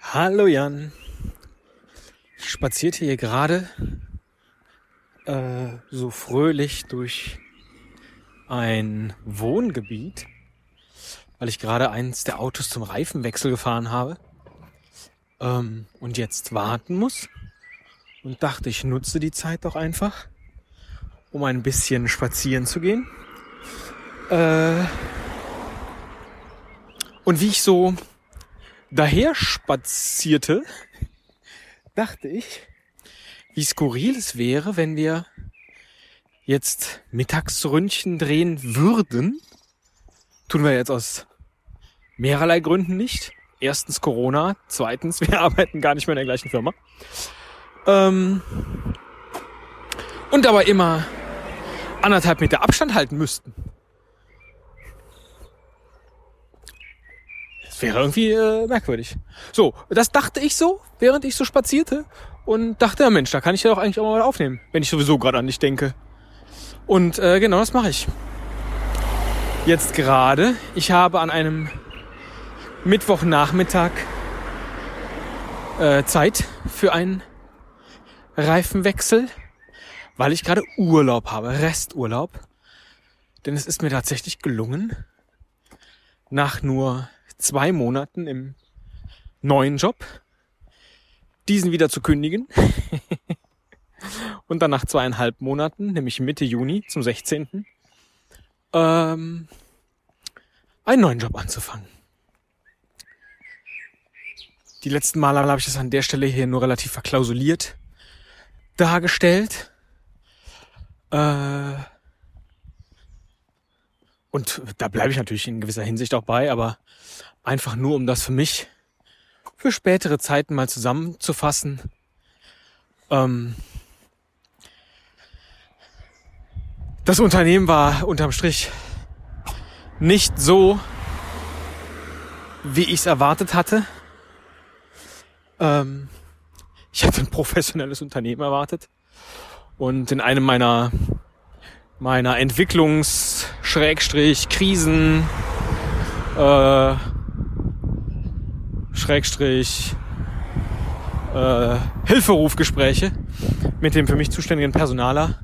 Hallo Jan. Ich spazierte hier gerade äh, so fröhlich durch ein Wohngebiet, weil ich gerade eins der Autos zum Reifenwechsel gefahren habe ähm, und jetzt warten muss und dachte, ich nutze die Zeit doch einfach, um ein bisschen spazieren zu gehen. Äh, und wie ich so daher spazierte, dachte ich, wie skurril es wäre, wenn wir jetzt Mittagsründchen drehen würden. Tun wir jetzt aus mehrerlei Gründen nicht. Erstens Corona, zweitens, wir arbeiten gar nicht mehr in der gleichen Firma. Ähm, und aber immer anderthalb Meter Abstand halten müssten. Das wäre irgendwie äh, merkwürdig. So, das dachte ich so, während ich so spazierte und dachte, ja Mensch, da kann ich ja doch eigentlich auch mal aufnehmen, wenn ich sowieso gerade an dich denke. Und äh, genau das mache ich. Jetzt gerade. Ich habe an einem Mittwochnachmittag äh, Zeit für einen Reifenwechsel, weil ich gerade Urlaub habe, Resturlaub. Denn es ist mir tatsächlich gelungen, nach nur zwei Monaten im neuen Job diesen wieder zu kündigen. und dann nach zweieinhalb Monaten, nämlich Mitte Juni zum 16. Ähm, einen neuen Job anzufangen. Die letzten Male habe ich das an der Stelle hier nur relativ verklausuliert dargestellt. Äh, und da bleibe ich natürlich in gewisser Hinsicht auch bei, aber einfach nur, um das für mich für spätere Zeiten mal zusammenzufassen. Ähm, das Unternehmen war unterm Strich nicht so, wie ich es erwartet hatte. Ähm, ich hatte ein professionelles Unternehmen erwartet. Und in einem meiner, meiner Entwicklungs-, Schrägstrich, Krisen, äh, Schrägstrich, äh, Hilferufgespräche mit dem für mich zuständigen Personaler,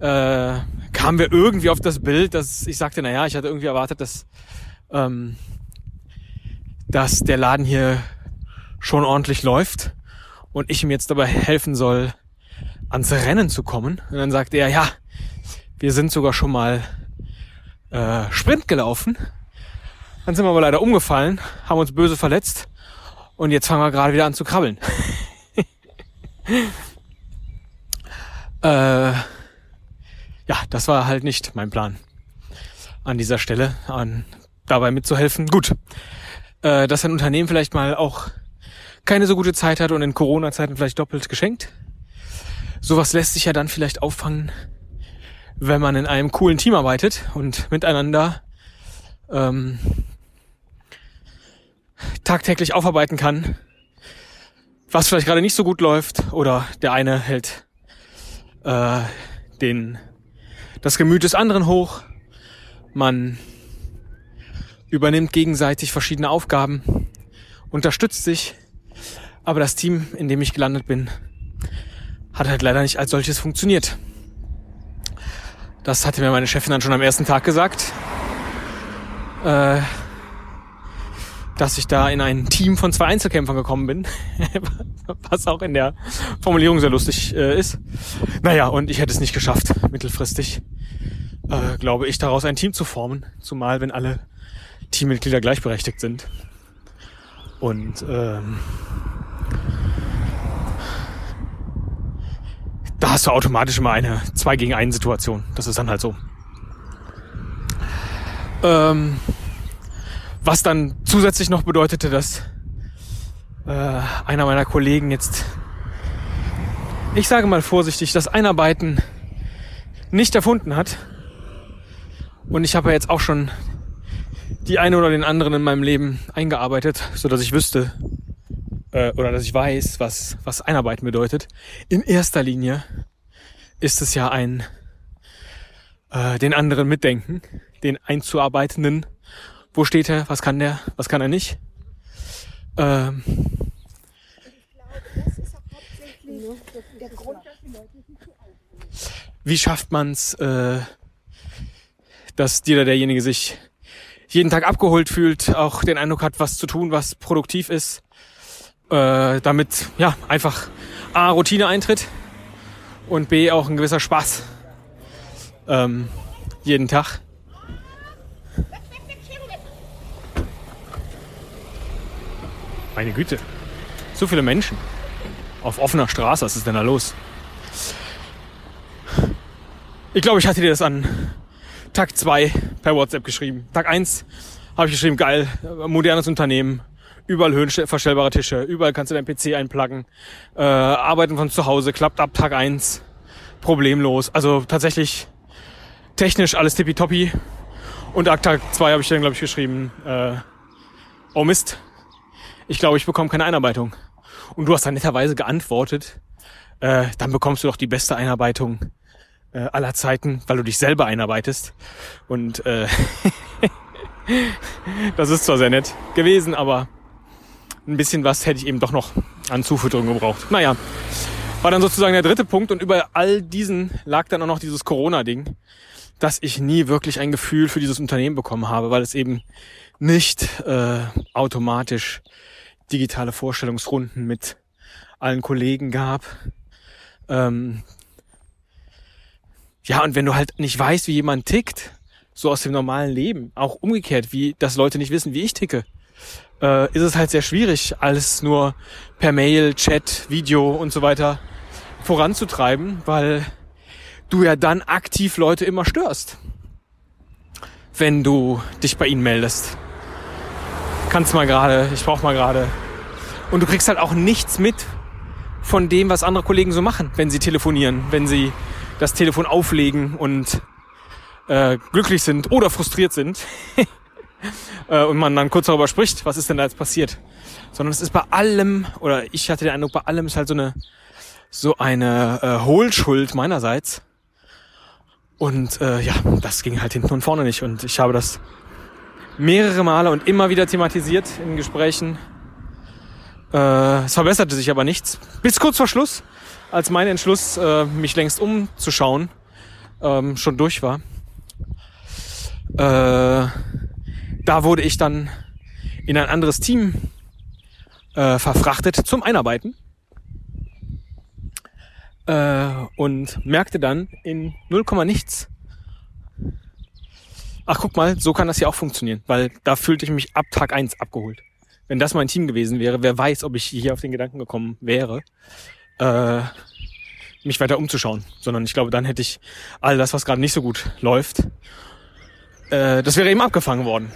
äh, kamen wir irgendwie auf das Bild, dass ich sagte, naja, ich hatte irgendwie erwartet, dass, ähm, dass der Laden hier schon ordentlich läuft und ich ihm jetzt dabei helfen soll, ans Rennen zu kommen. Und dann sagte er, ja, wir sind sogar schon mal äh, Sprint gelaufen. Dann sind wir aber leider umgefallen, haben uns böse verletzt und jetzt fangen wir gerade wieder an zu krabbeln. äh, ja, das war halt nicht mein Plan an dieser Stelle, an dabei mitzuhelfen. Gut, äh, dass ein Unternehmen vielleicht mal auch keine so gute Zeit hat und in Corona-Zeiten vielleicht doppelt geschenkt. Sowas lässt sich ja dann vielleicht auffangen, wenn man in einem coolen Team arbeitet und miteinander ähm, tagtäglich aufarbeiten kann, was vielleicht gerade nicht so gut läuft oder der eine hält äh, den das Gemüt des anderen hoch. Man übernimmt gegenseitig verschiedene Aufgaben, unterstützt sich. Aber das Team, in dem ich gelandet bin, hat halt leider nicht als solches funktioniert. Das hatte mir meine Chefin dann schon am ersten Tag gesagt, äh, dass ich da in ein Team von zwei Einzelkämpfern gekommen bin, was auch in der Formulierung sehr lustig äh, ist. Naja, und ich hätte es nicht geschafft, mittelfristig äh, glaube ich, daraus ein Team zu formen, zumal wenn alle Teammitglieder gleichberechtigt sind. Und ähm, hast du automatisch immer eine 2 gegen 1 Situation. Das ist dann halt so. Ähm, was dann zusätzlich noch bedeutete, dass äh, einer meiner Kollegen jetzt, ich sage mal vorsichtig, das Einarbeiten nicht erfunden hat und ich habe ja jetzt auch schon die eine oder den anderen in meinem Leben eingearbeitet, so dass ich wüsste, äh, oder dass ich weiß, was, was Einarbeiten bedeutet. In erster Linie ist es ja ein äh, den anderen mitdenken, den einzuarbeitenden. Wo steht er? Was kann der? Was kann er nicht? Ähm, wie schafft man es, äh, dass dir derjenige sich jeden Tag abgeholt fühlt, auch den Eindruck hat, was zu tun, was produktiv ist, äh, damit ja einfach A, Routine eintritt und B, auch ein gewisser Spaß ähm, jeden Tag. Meine Güte, so viele Menschen auf offener Straße, was ist denn da los? Ich glaube, ich hatte dir das an Tag 2 per WhatsApp geschrieben. Tag 1 habe ich geschrieben, geil, modernes Unternehmen, überall höhenverstellbare Tische, überall kannst du deinen PC einpluggen, äh, arbeiten von zu Hause, klappt ab Tag 1 problemlos. Also tatsächlich technisch alles tippitoppi. Und ab Tag 2 habe ich dann, glaube ich, geschrieben, äh, oh Mist, ich glaube, ich bekomme keine Einarbeitung. Und du hast dann netterweise geantwortet, äh, dann bekommst du doch die beste Einarbeitung äh, aller Zeiten, weil du dich selber einarbeitest. Und äh, das ist zwar sehr nett gewesen, aber ein bisschen was hätte ich eben doch noch an Zufütterung gebraucht. Naja, war dann sozusagen der dritte Punkt und über all diesen lag dann auch noch dieses Corona-Ding, dass ich nie wirklich ein Gefühl für dieses Unternehmen bekommen habe, weil es eben nicht äh, automatisch digitale Vorstellungsrunden mit allen Kollegen gab. Ähm, ja, und wenn du halt nicht weißt, wie jemand tickt, so aus dem normalen Leben, auch umgekehrt, wie dass Leute nicht wissen, wie ich ticke, äh, ist es halt sehr schwierig, alles nur per Mail, Chat, Video und so weiter voranzutreiben, weil du ja dann aktiv Leute immer störst, wenn du dich bei ihnen meldest. Kannst mal gerade, ich brauch mal gerade. Und du kriegst halt auch nichts mit von dem, was andere Kollegen so machen, wenn sie telefonieren, wenn sie das Telefon auflegen und äh, glücklich sind oder frustriert sind äh, und man dann kurz darüber spricht, was ist denn da jetzt passiert. Sondern es ist bei allem, oder ich hatte den Eindruck, bei allem ist halt so eine so eine äh, Hohlschuld meinerseits. Und äh, ja, das ging halt hinten und vorne nicht. Und ich habe das mehrere Male und immer wieder thematisiert in Gesprächen. Äh, es verbesserte sich aber nichts. Bis kurz vor Schluss als mein Entschluss, äh, mich längst umzuschauen, ähm, schon durch war. Äh, da wurde ich dann in ein anderes Team äh, verfrachtet zum Einarbeiten. Äh, und merkte dann in 0, nichts. Ach, guck mal, so kann das ja auch funktionieren, weil da fühlte ich mich ab Tag eins abgeholt. Wenn das mein Team gewesen wäre, wer weiß, ob ich hier auf den Gedanken gekommen wäre äh, mich weiter umzuschauen, sondern ich glaube, dann hätte ich all das, was gerade nicht so gut läuft, äh, das wäre eben abgefangen worden.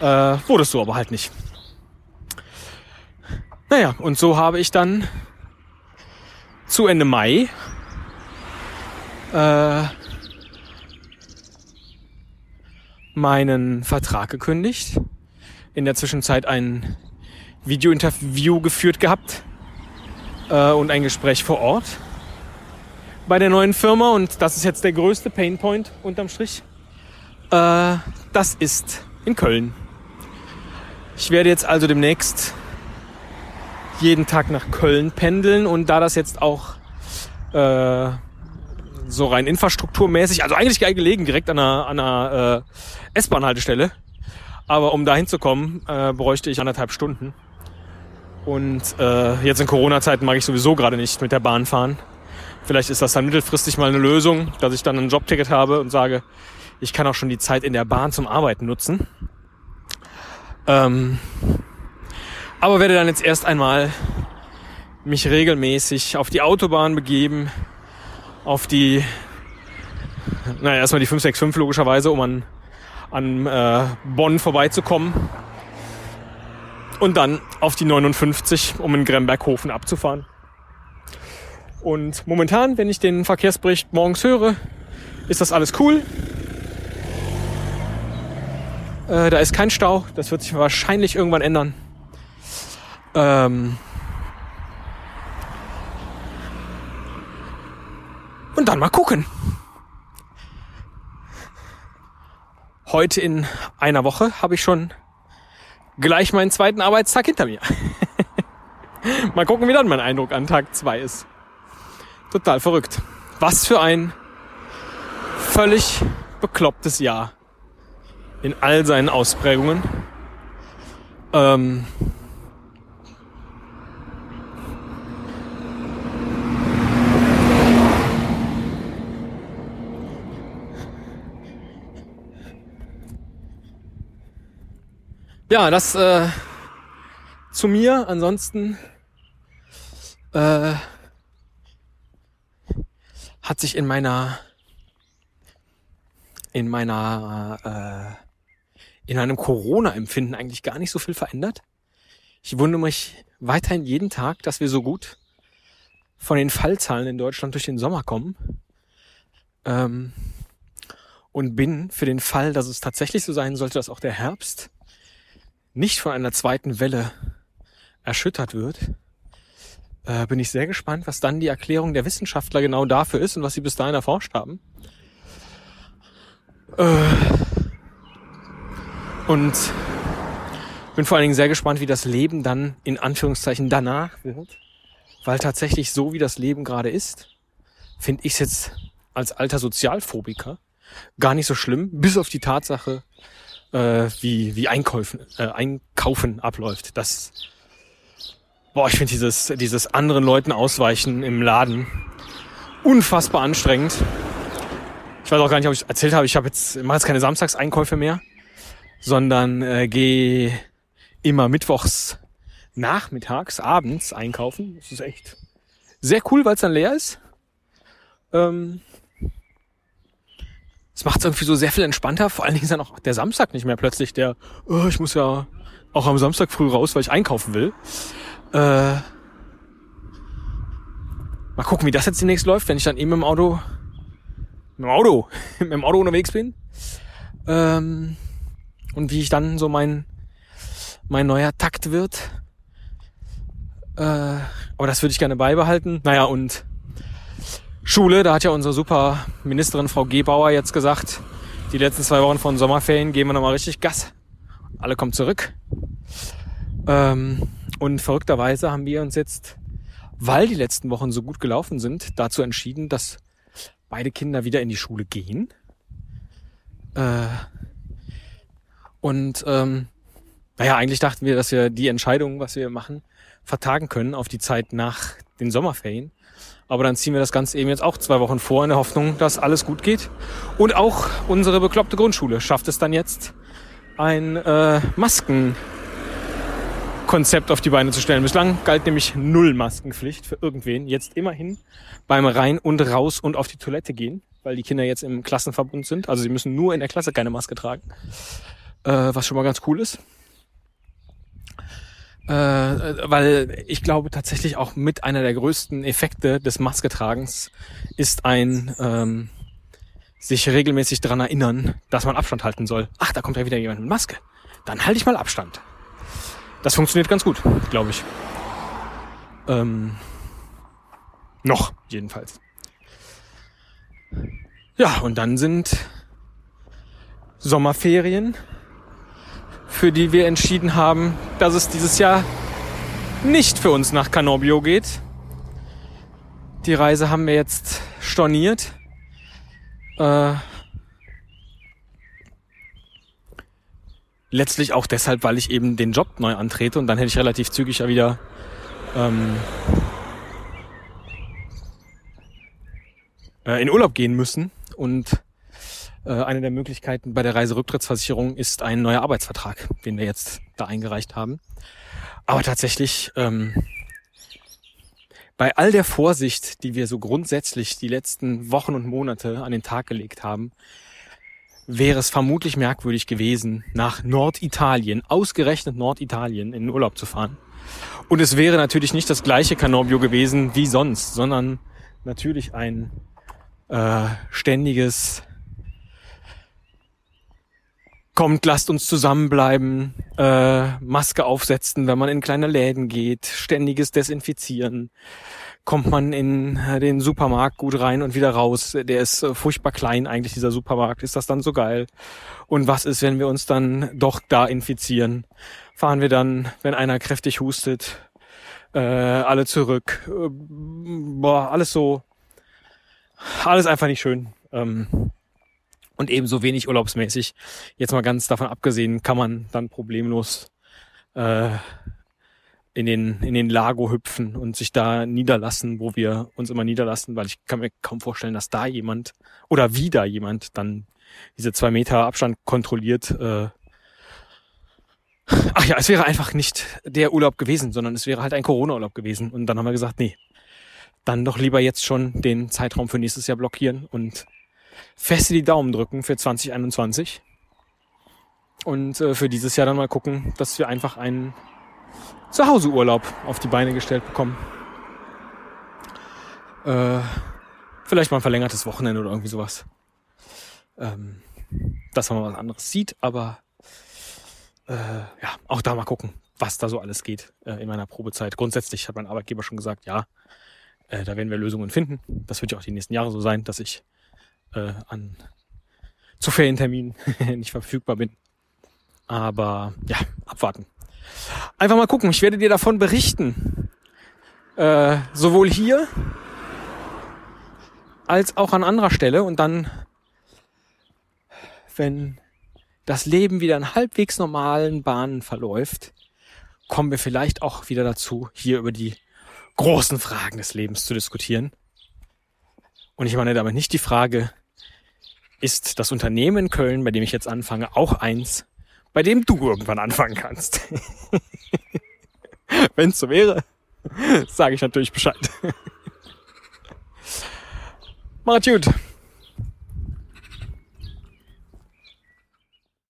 Äh, wurdest du aber halt nicht. Naja, und so habe ich dann zu Ende Mai äh, meinen Vertrag gekündigt. In der Zwischenzeit ein Videointerview geführt gehabt äh, und ein Gespräch vor Ort bei der neuen Firma. Und das ist jetzt der größte Painpoint unterm Strich. Äh, das ist in Köln. Ich werde jetzt also demnächst jeden Tag nach Köln pendeln und da das jetzt auch äh, so rein infrastrukturmäßig, also eigentlich geil gelegen, direkt an einer, an einer äh, S-Bahn-Haltestelle. Aber um da hinzukommen, äh, bräuchte ich anderthalb Stunden. Und äh, jetzt in Corona-Zeiten mag ich sowieso gerade nicht mit der Bahn fahren. Vielleicht ist das dann mittelfristig mal eine Lösung, dass ich dann ein Jobticket habe und sage, ich kann auch schon die Zeit in der Bahn zum Arbeiten nutzen. Ähm, aber werde dann jetzt erst einmal mich regelmäßig auf die Autobahn begeben, auf die, naja, erstmal die 565 logischerweise, um an, an äh, Bonn vorbeizukommen und dann auf die 59, um in Gremberghofen abzufahren. Und momentan, wenn ich den Verkehrsbericht morgens höre, ist das alles cool. Äh, da ist kein Stau. Das wird sich wahrscheinlich irgendwann ändern. Ähm und dann mal gucken. Heute in einer Woche habe ich schon gleich meinen zweiten Arbeitstag hinter mir. mal gucken, wie dann mein Eindruck an Tag zwei ist. Total verrückt. Was für ein völlig beklopptes Jahr in all seinen Ausprägungen. Ähm ja, das äh, zu mir. Ansonsten äh, hat sich in meiner in meiner äh, in einem Corona-Empfinden eigentlich gar nicht so viel verändert. Ich wundere mich weiterhin jeden Tag, dass wir so gut von den Fallzahlen in Deutschland durch den Sommer kommen. Ähm, und bin für den Fall, dass es tatsächlich so sein sollte, dass auch der Herbst nicht von einer zweiten Welle erschüttert wird, äh, bin ich sehr gespannt, was dann die Erklärung der Wissenschaftler genau dafür ist und was sie bis dahin erforscht haben. Äh, und bin vor allen Dingen sehr gespannt, wie das Leben dann in Anführungszeichen danach wird. Weil tatsächlich so wie das Leben gerade ist, finde ich es jetzt als alter Sozialphobiker gar nicht so schlimm, bis auf die Tatsache, äh, wie, wie Einkäufen, äh, Einkaufen abläuft. Das Boah, ich finde dieses, dieses anderen Leuten ausweichen im Laden unfassbar anstrengend. Ich weiß auch gar nicht, ob ich erzählt habe, ich habe jetzt, mache jetzt keine Samstagseinkäufe mehr, sondern äh, gehe immer mittwochs nachmittags, abends einkaufen. Das ist echt sehr cool, weil es dann leer ist. Ähm, es macht es irgendwie so sehr viel entspannter. Vor allen Dingen ist dann auch der Samstag nicht mehr plötzlich der, oh, ich muss ja auch am Samstag früh raus, weil ich einkaufen will. Äh, mal gucken, wie das jetzt demnächst läuft, wenn ich dann eben im Auto, dem Auto, dem Auto unterwegs bin. Ähm, und wie ich dann so mein, mein neuer Takt wird. Äh, aber das würde ich gerne beibehalten. Naja, und Schule, da hat ja unsere super Ministerin Frau Gebauer jetzt gesagt, die letzten zwei Wochen von Sommerferien geben wir nochmal richtig Gas. Alle kommen zurück. Ähm, und verrückterweise haben wir uns jetzt, weil die letzten Wochen so gut gelaufen sind, dazu entschieden, dass beide Kinder wieder in die Schule gehen. Äh, und ähm, naja, eigentlich dachten wir, dass wir die Entscheidung, was wir machen, vertagen können auf die Zeit nach den Sommerferien. Aber dann ziehen wir das Ganze eben jetzt auch zwei Wochen vor in der Hoffnung, dass alles gut geht. Und auch unsere bekloppte Grundschule schafft es dann jetzt, ein äh, Masken Konzept auf die Beine zu stellen. Bislang galt nämlich null Maskenpflicht für irgendwen. Jetzt immerhin beim Rein und Raus und auf die Toilette gehen, weil die Kinder jetzt im Klassenverbund sind. Also sie müssen nur in der Klasse keine Maske tragen, äh, was schon mal ganz cool ist. Äh, weil ich glaube tatsächlich auch mit einer der größten Effekte des Masketragens ist ein ähm, sich regelmäßig daran erinnern, dass man Abstand halten soll. Ach, da kommt ja wieder jemand mit Maske. Dann halte ich mal Abstand das funktioniert ganz gut, glaube ich. Ähm, noch, jedenfalls. Ja, und dann sind Sommerferien, für die wir entschieden haben, dass es dieses Jahr nicht für uns nach Canobbio geht. Die Reise haben wir jetzt storniert. Äh, letztlich auch deshalb, weil ich eben den Job neu antrete und dann hätte ich relativ zügig ja wieder ähm, äh, in Urlaub gehen müssen. Und äh, eine der Möglichkeiten bei der Reiserücktrittsversicherung ist ein neuer Arbeitsvertrag, den wir jetzt da eingereicht haben. Aber tatsächlich, ähm, bei all der Vorsicht, die wir so grundsätzlich die letzten Wochen und Monate an den Tag gelegt haben, wäre es vermutlich merkwürdig gewesen, nach Norditalien, ausgerechnet Norditalien, in den Urlaub zu fahren. Und es wäre natürlich nicht das gleiche Canobbio gewesen wie sonst, sondern natürlich ein äh, ständiges kommt, lasst uns zusammenbleiben, äh, Maske aufsetzen, wenn man in kleine Läden geht, ständiges Desinfizieren. Kommt man in den Supermarkt gut rein und wieder raus. Der ist äh, furchtbar klein eigentlich, dieser Supermarkt. Ist das dann so geil? Und was ist, wenn wir uns dann doch da infizieren? Fahren wir dann, wenn einer kräftig hustet, äh, alle zurück? Äh, boah, alles so, alles einfach nicht schön. Ähm, und ebenso wenig urlaubsmäßig. Jetzt mal ganz davon abgesehen, kann man dann problemlos äh, in den in den Lago hüpfen und sich da niederlassen, wo wir uns immer niederlassen, weil ich kann mir kaum vorstellen, dass da jemand oder wieder jemand dann diese zwei Meter Abstand kontrolliert. Äh, Ach ja, es wäre einfach nicht der Urlaub gewesen, sondern es wäre halt ein Corona-Urlaub gewesen. Und dann haben wir gesagt, nee, dann doch lieber jetzt schon den Zeitraum für nächstes Jahr blockieren und feste die Daumen drücken für 2021. Und äh, für dieses Jahr dann mal gucken, dass wir einfach einen Zuhauseurlaub auf die Beine gestellt bekommen. Äh, vielleicht mal ein verlängertes Wochenende oder irgendwie sowas. Ähm, dass man was anderes sieht, aber äh, ja, auch da mal gucken, was da so alles geht äh, in meiner Probezeit. Grundsätzlich hat mein Arbeitgeber schon gesagt, ja, äh, da werden wir Lösungen finden. Das wird ja auch die nächsten Jahre so sein, dass ich äh, an zu Ferienterminen nicht verfügbar bin. Aber ja, abwarten. Einfach mal gucken. Ich werde dir davon berichten. Äh, sowohl hier als auch an anderer Stelle. Und dann, wenn das Leben wieder in halbwegs normalen Bahnen verläuft, kommen wir vielleicht auch wieder dazu, hier über die großen Fragen des Lebens zu diskutieren. Und ich meine damit nicht die Frage, ist das Unternehmen Köln, bei dem ich jetzt anfange, auch eins, bei dem du irgendwann anfangen kannst. Wenn es so wäre, sage ich natürlich Bescheid. Macht's gut.